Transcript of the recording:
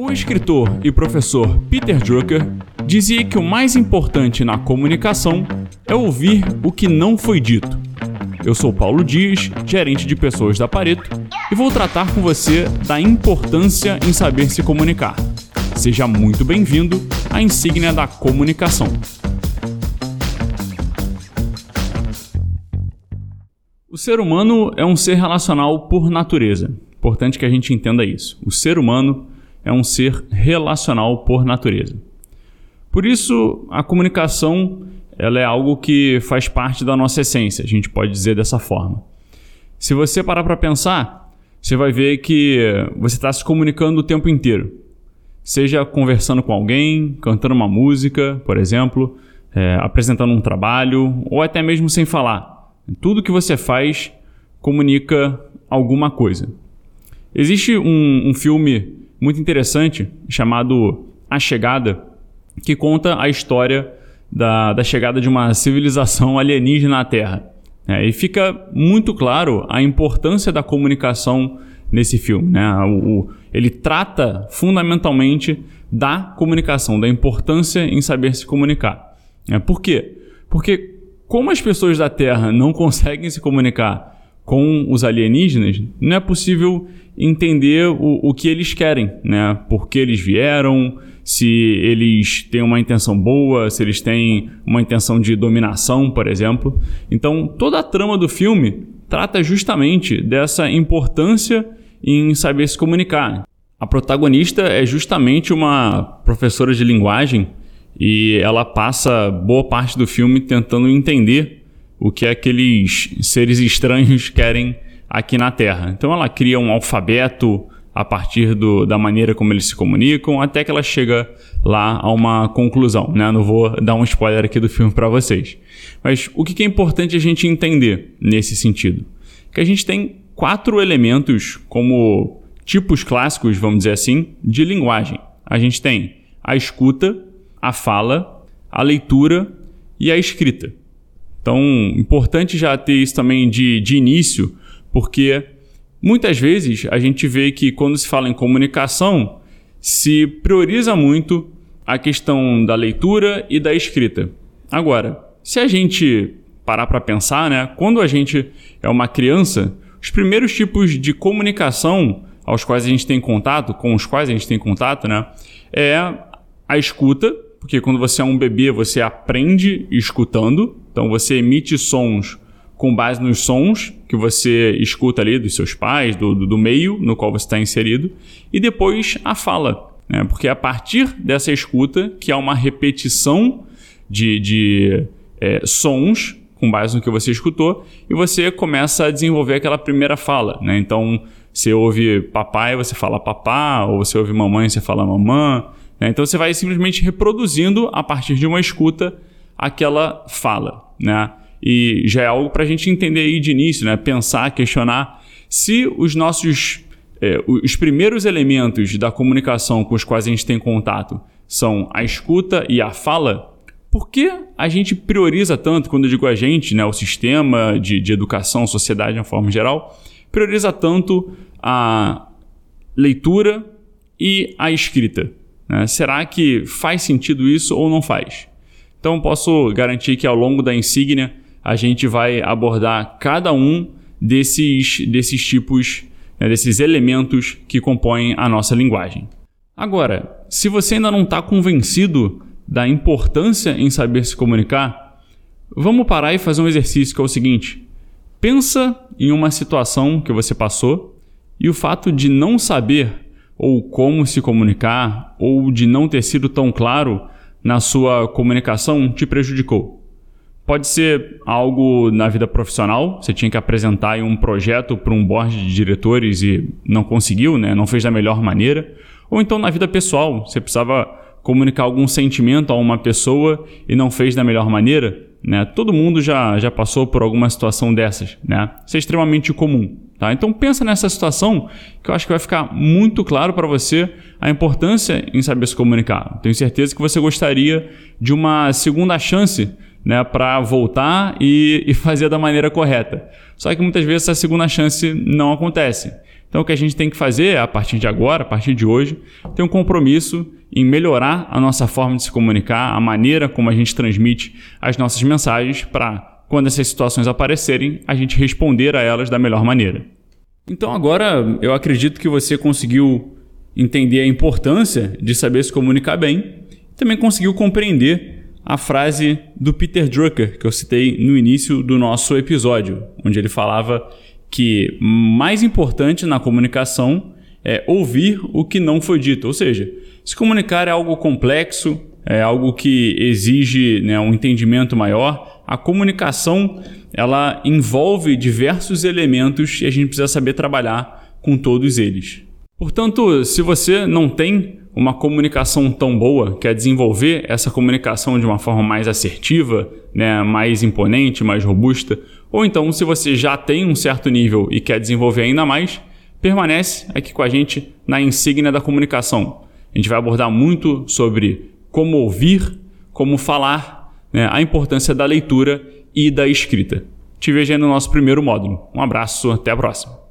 O escritor e professor Peter Drucker dizia que o mais importante na comunicação é ouvir o que não foi dito. Eu sou Paulo Dias, gerente de pessoas da Pareto, e vou tratar com você da importância em saber se comunicar. Seja muito bem-vindo à insígnia da comunicação. O ser humano é um ser relacional por natureza. Importante que a gente entenda isso. O ser humano é um ser relacional por natureza. Por isso, a comunicação ela é algo que faz parte da nossa essência, a gente pode dizer dessa forma. Se você parar para pensar, você vai ver que você está se comunicando o tempo inteiro. Seja conversando com alguém, cantando uma música, por exemplo, é, apresentando um trabalho, ou até mesmo sem falar. Tudo que você faz comunica alguma coisa. Existe um, um filme muito interessante chamado A Chegada, que conta a história da, da chegada de uma civilização alienígena à Terra. É, e fica muito claro a importância da comunicação nesse filme. Né? O, o, ele trata fundamentalmente da comunicação, da importância em saber se comunicar. É, por quê? Porque como as pessoas da Terra não conseguem se comunicar com os alienígenas, não é possível entender o, o que eles querem, né? Por que eles vieram, se eles têm uma intenção boa, se eles têm uma intenção de dominação, por exemplo. Então, toda a trama do filme trata justamente dessa importância em saber se comunicar. A protagonista é justamente uma professora de linguagem e ela passa boa parte do filme tentando entender o que aqueles seres estranhos querem aqui na Terra. Então ela cria um alfabeto a partir do, da maneira como eles se comunicam, até que ela chega lá a uma conclusão. Né? Não vou dar um spoiler aqui do filme para vocês. Mas o que é importante a gente entender nesse sentido? Que a gente tem quatro elementos como tipos clássicos, vamos dizer assim, de linguagem. A gente tem a escuta, a fala, a leitura e a escrita. Então, importante já ter isso também de, de início, porque muitas vezes a gente vê que quando se fala em comunicação, se prioriza muito a questão da leitura e da escrita. Agora, se a gente parar para pensar, né, quando a gente é uma criança, os primeiros tipos de comunicação aos quais a gente tem contato, com os quais a gente tem contato, né, é a escuta, porque quando você é um bebê, você aprende escutando, então você emite sons com base nos sons que você escuta ali dos seus pais, do, do meio no qual você está inserido, e depois a fala, né? porque é a partir dessa escuta, que é uma repetição de, de é, sons com base no que você escutou, e você começa a desenvolver aquela primeira fala. Né? Então, você ouve papai, você fala papá, ou você ouve mamãe, você fala mamã, né? Então você vai simplesmente reproduzindo a partir de uma escuta aquela fala. Né? E já é algo para a gente entender aí de início, né? pensar, questionar se os nossos é, os primeiros elementos da comunicação com os quais a gente tem contato são a escuta e a fala, por que a gente prioriza tanto, quando eu digo a gente, né, o sistema de, de educação, sociedade de uma forma geral, prioriza tanto a leitura e a escrita? Né? Será que faz sentido isso ou não faz? Então posso garantir que ao longo da insígnia a gente vai abordar cada um desses, desses tipos, né, desses elementos que compõem a nossa linguagem. Agora, se você ainda não está convencido da importância em saber se comunicar, vamos parar e fazer um exercício que é o seguinte: pensa em uma situação que você passou e o fato de não saber ou como se comunicar, ou de não ter sido tão claro na sua comunicação te prejudicou. Pode ser algo na vida profissional, você tinha que apresentar um projeto para um board de diretores e não conseguiu, né? não fez da melhor maneira. Ou então na vida pessoal, você precisava comunicar algum sentimento a uma pessoa e não fez da melhor maneira. Né? Todo mundo já, já passou por alguma situação dessas. Né? Isso é extremamente comum. Tá? Então pensa nessa situação que eu acho que vai ficar muito claro para você a importância em saber se comunicar. Tenho certeza que você gostaria de uma segunda chance né, para voltar e, e fazer da maneira correta. Só que muitas vezes essa segunda chance não acontece. Então, o que a gente tem que fazer a partir de agora, a partir de hoje, ter um compromisso em melhorar a nossa forma de se comunicar, a maneira como a gente transmite as nossas mensagens, para, quando essas situações aparecerem, a gente responder a elas da melhor maneira. Então, agora eu acredito que você conseguiu entender a importância de saber se comunicar bem, também conseguiu compreender a frase do Peter Drucker que eu citei no início do nosso episódio, onde ele falava que mais importante na comunicação é ouvir o que não foi dito. Ou seja, se comunicar é algo complexo, é algo que exige né, um entendimento maior. A comunicação ela envolve diversos elementos e a gente precisa saber trabalhar com todos eles. Portanto, se você não tem uma comunicação tão boa, quer desenvolver essa comunicação de uma forma mais assertiva, né, mais imponente, mais robusta, ou então se você já tem um certo nível e quer desenvolver ainda mais, permanece aqui com a gente na insígnia da comunicação. A gente vai abordar muito sobre como ouvir, como falar, né, a importância da leitura e da escrita. Te vejo aí no nosso primeiro módulo. Um abraço, até a próxima.